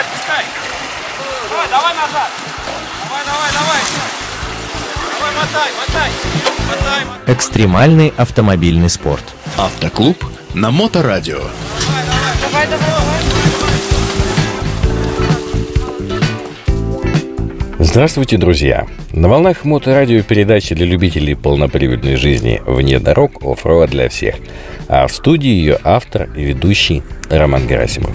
отпускай. Давай, давай назад. Давай, давай, давай. Давай, мотай, мотай. Мотай, мотай. Экстремальный автомобильный спорт. Автоклуб на Моторадио. Давай, давай, давай. Здравствуйте, друзья! На волнах моторадио передачи для любителей полноприводной жизни «Вне дорог» off-road для всех. А в студии ее автор и ведущий Роман Герасимов.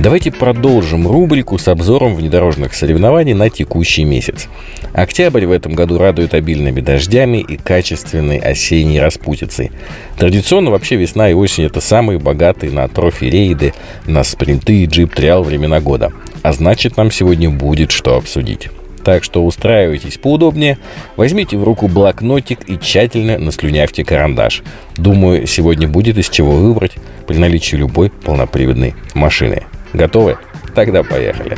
Давайте продолжим рубрику с обзором внедорожных соревнований на текущий месяц. Октябрь в этом году радует обильными дождями и качественной осенней распутицей. Традиционно вообще весна и осень это самые богатые на трофи-рейды, на спринты и джип-триал времена года. А значит, нам сегодня будет что обсудить. Так что устраивайтесь поудобнее, возьмите в руку блокнотик и тщательно наслюнявьте карандаш. Думаю, сегодня будет из чего выбрать при наличии любой полноприводной машины. Готовы? Тогда поехали.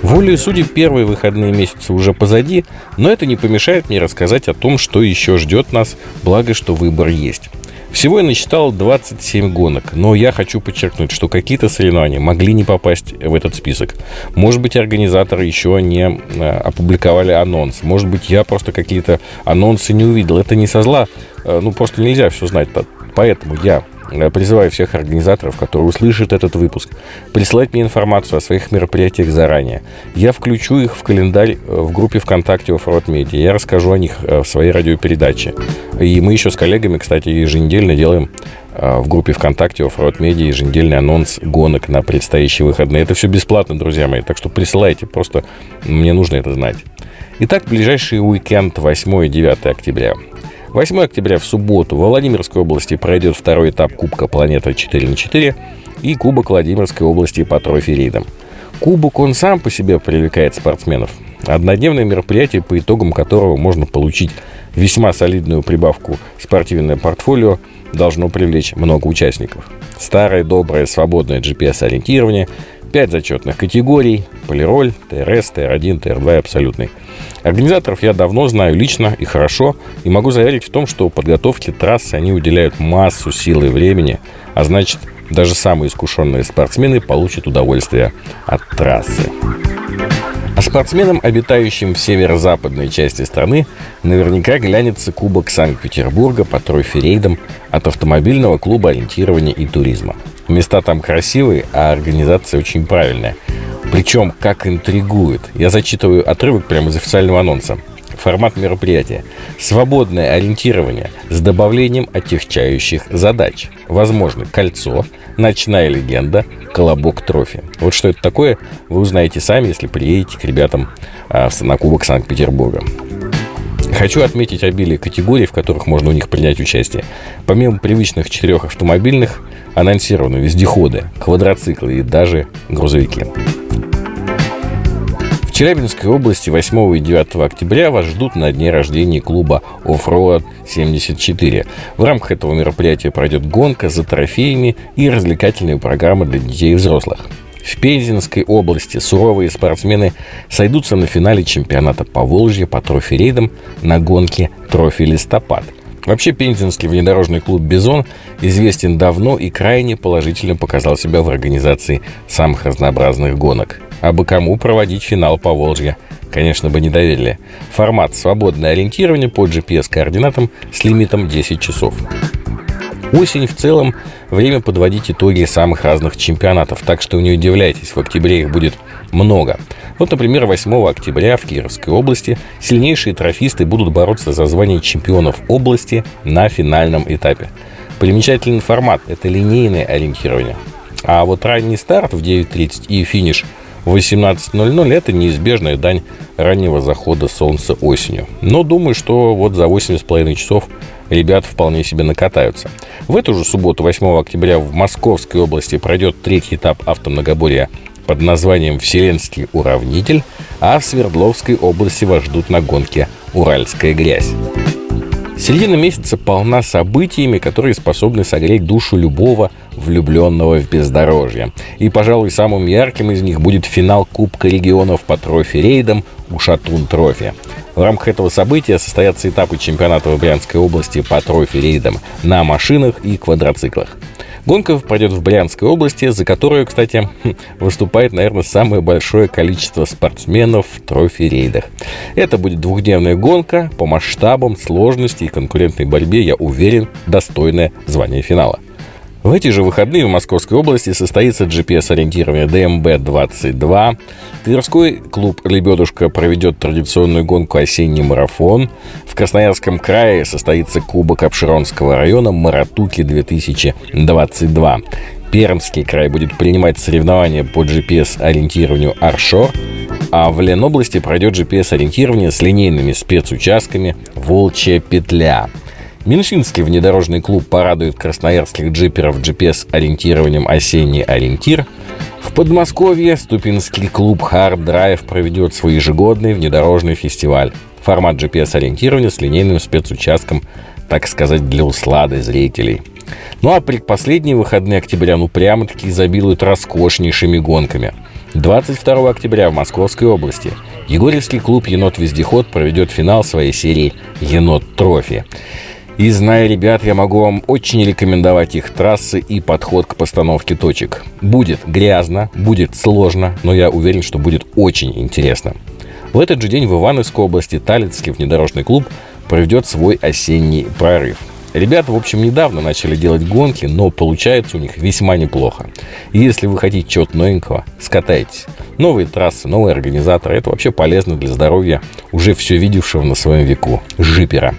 Волею судей первые выходные месяцы уже позади, но это не помешает мне рассказать о том, что еще ждет нас, благо, что выбор есть. Всего я насчитал 27 гонок, но я хочу подчеркнуть, что какие-то соревнования могли не попасть в этот список. Может быть, организаторы еще не э, опубликовали анонс. Может быть, я просто какие-то анонсы не увидел. Это не со зла, э, ну просто нельзя все знать. Поэтому я призываю всех организаторов, которые услышат этот выпуск, присылать мне информацию о своих мероприятиях заранее. Я включу их в календарь э, в группе ВКонтакте Offroad Media. Я расскажу о них э, в своей радиопередаче. И мы еще с коллегами, кстати, еженедельно делаем в группе ВКонтакте Offroad Media еженедельный анонс гонок на предстоящие выходные. Это все бесплатно, друзья мои, так что присылайте, просто мне нужно это знать. Итак, ближайший уикенд 8 и 9 октября. 8 октября в субботу во Владимирской области пройдет второй этап Кубка Планета 4 на 4 и Кубок Владимирской области по трофи-рейдам. Кубок он сам по себе привлекает спортсменов. Однодневное мероприятие, по итогам которого можно получить весьма солидную прибавку спортивное портфолио, должно привлечь много участников. Старое, доброе, свободное GPS-ориентирование, 5 зачетных категорий, полироль, ТРС, ТР1, ТР2 абсолютный – Организаторов я давно знаю лично и хорошо, и могу заверить в том, что подготовке трассы они уделяют массу сил и времени, а значит, даже самые искушенные спортсмены получат удовольствие от трассы. А спортсменам, обитающим в северо-западной части страны, наверняка глянется Кубок Санкт-Петербурга по трофи-рейдам от автомобильного клуба ориентирования и туризма. Места там красивые, а организация очень правильная – причем, как интригует. Я зачитываю отрывок прямо из официального анонса. Формат мероприятия. Свободное ориентирование с добавлением отягчающих задач. Возможно, кольцо, ночная легенда, колобок трофи. Вот что это такое, вы узнаете сами, если приедете к ребятам а, на Кубок Санкт-Петербурга. Хочу отметить обилие категорий, в которых можно у них принять участие. Помимо привычных четырех автомобильных, анонсированы вездеходы, квадроциклы и даже грузовики. Челябинской области 8 и 9 октября вас ждут на дне рождения клуба Offroad 74. В рамках этого мероприятия пройдет гонка за трофеями и развлекательные программы для детей и взрослых. В Пензенской области суровые спортсмены сойдутся на финале чемпионата по Волжье по трофи-рейдам на гонке «Трофи Листопад». Вообще, пензенский внедорожный клуб «Бизон» известен давно и крайне положительно показал себя в организации самых разнообразных гонок. Абы кому проводить финал Поволжья? Конечно бы не доверили. Формат «Свободное ориентирование» по GPS-координатам с лимитом 10 часов. Осень в целом – время подводить итоги самых разных чемпионатов, так что не удивляйтесь, в октябре их будет много. Вот, например, 8 октября в Кировской области сильнейшие трофисты будут бороться за звание чемпионов области на финальном этапе. Примечательный формат – это линейное ориентирование. А вот ранний старт в 9.30 и финиш – 18.00 это неизбежная дань раннего захода солнца осенью. Но думаю, что вот за 8,5 часов ребят вполне себе накатаются. В эту же субботу, 8 октября, в Московской области пройдет третий этап автомногоборья под названием «Вселенский уравнитель», а в Свердловской области вас ждут на гонке «Уральская грязь». Середина месяца полна событиями, которые способны согреть душу любого влюбленного в бездорожье. И, пожалуй, самым ярким из них будет финал Кубка регионов по трофи-рейдам Ушатун Трофи. В рамках этого события состоятся этапы чемпионата в Брянской области по трофи-рейдам на машинах и квадроциклах. Гонка пройдет в Брянской области, за которую, кстати, выступает, наверное, самое большое количество спортсменов в трофи-рейдах. Это будет двухдневная гонка по масштабам, сложности и конкурентной борьбе, я уверен, достойное звание финала. В эти же выходные в Московской области состоится GPS-ориентирование ДМБ-22. Тверской клуб «Лебедушка» проведет традиционную гонку «Осенний марафон». В Красноярском крае состоится Кубок Обширонского района «Маратуки-2022». Пермский край будет принимать соревнования по GPS-ориентированию «Аршор», а в Ленобласти пройдет GPS-ориентирование с линейными спецучастками «Волчья петля». Минусинский внедорожный клуб порадует красноярских джиперов GPS-ориентированием «Осенний ориентир». В Подмосковье Ступинский клуб Hard Drive проведет свой ежегодный внедорожный фестиваль. Формат GPS-ориентирования с линейным спецучастком, так сказать, для услады зрителей. Ну а предпоследние выходные октября ну прямо-таки изобилуют роскошнейшими гонками. 22 октября в Московской области Егорьевский клуб «Енот-Вездеход» проведет финал своей серии «Енот Трофи». И зная ребят, я могу вам очень рекомендовать их трассы и подход к постановке точек. Будет грязно, будет сложно, но я уверен, что будет очень интересно. В этот же день в Ивановской области Талицкий внедорожный клуб проведет свой осенний прорыв. Ребята, в общем, недавно начали делать гонки, но получается у них весьма неплохо. Если вы хотите чего-то новенького, скатайтесь. Новые трассы, новые организаторы – это вообще полезно для здоровья уже все видевшего на своем веку жипера.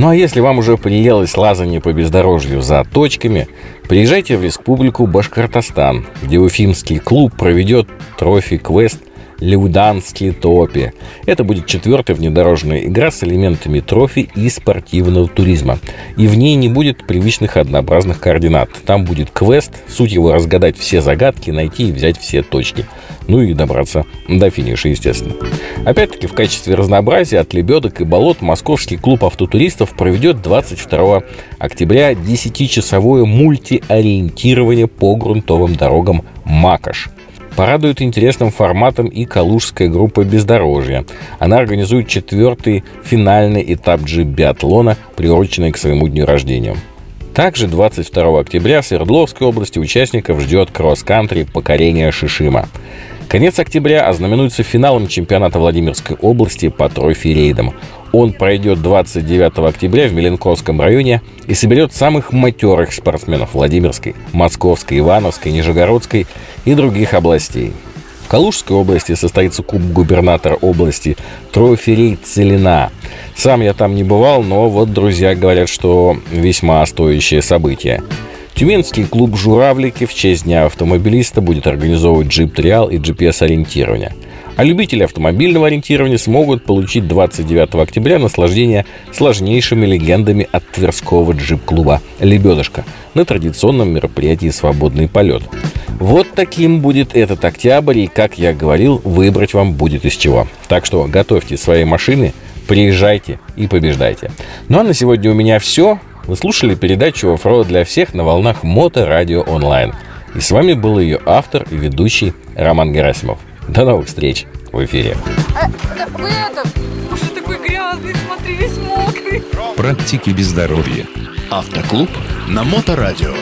Ну а если вам уже приелось лазание по бездорожью за точками, приезжайте в Республику Башкортостан, где Уфимский клуб проведет трофи-квест Леуданский топи. Это будет четвертая внедорожная игра с элементами трофи и спортивного туризма. И в ней не будет привычных однообразных координат. Там будет квест, суть его разгадать все загадки, найти и взять все точки. Ну и добраться до финиша, естественно. Опять-таки, в качестве разнообразия от лебедок и болот Московский клуб автотуристов проведет 22 октября 10-часовое мультиориентирование по грунтовым дорогам «Макаш». Порадует интересным форматом и калужская группа «Бездорожье». Она организует четвертый финальный этап джип-биатлона, приуроченный к своему дню рождения. Также 22 октября в Свердловской области участников ждет кросс-кантри «Покорение Шишима». Конец октября ознаменуется финалом чемпионата Владимирской области по трофи-рейдам. Он пройдет 29 октября в Меленковском районе и соберет самых матерых спортсменов Владимирской, Московской, Ивановской, Нижегородской и других областей. В Калужской области состоится Куб губернатора области Троферей Целина. Сам я там не бывал, но вот друзья говорят, что весьма стоящее событие. Тюменский клуб «Журавлики» в честь Дня автомобилиста будет организовывать джип-триал и GPS-ориентирование – а любители автомобильного ориентирования смогут получить 29 октября наслаждение сложнейшими легендами от Тверского джип-клуба «Лебедушка» на традиционном мероприятии «Свободный полет». Вот таким будет этот октябрь, и, как я говорил, выбрать вам будет из чего. Так что готовьте свои машины, приезжайте и побеждайте. Ну а на сегодня у меня все. Вы слушали передачу «Оффроуд для всех» на волнах Моторадио онлайн. И с вами был ее автор и ведущий Роман Герасимов. До новых встреч в эфире. А, да, вы это, уже такой грязный, смотри, весь мокрый. Практики без здоровья. Автоклуб на Моторадио.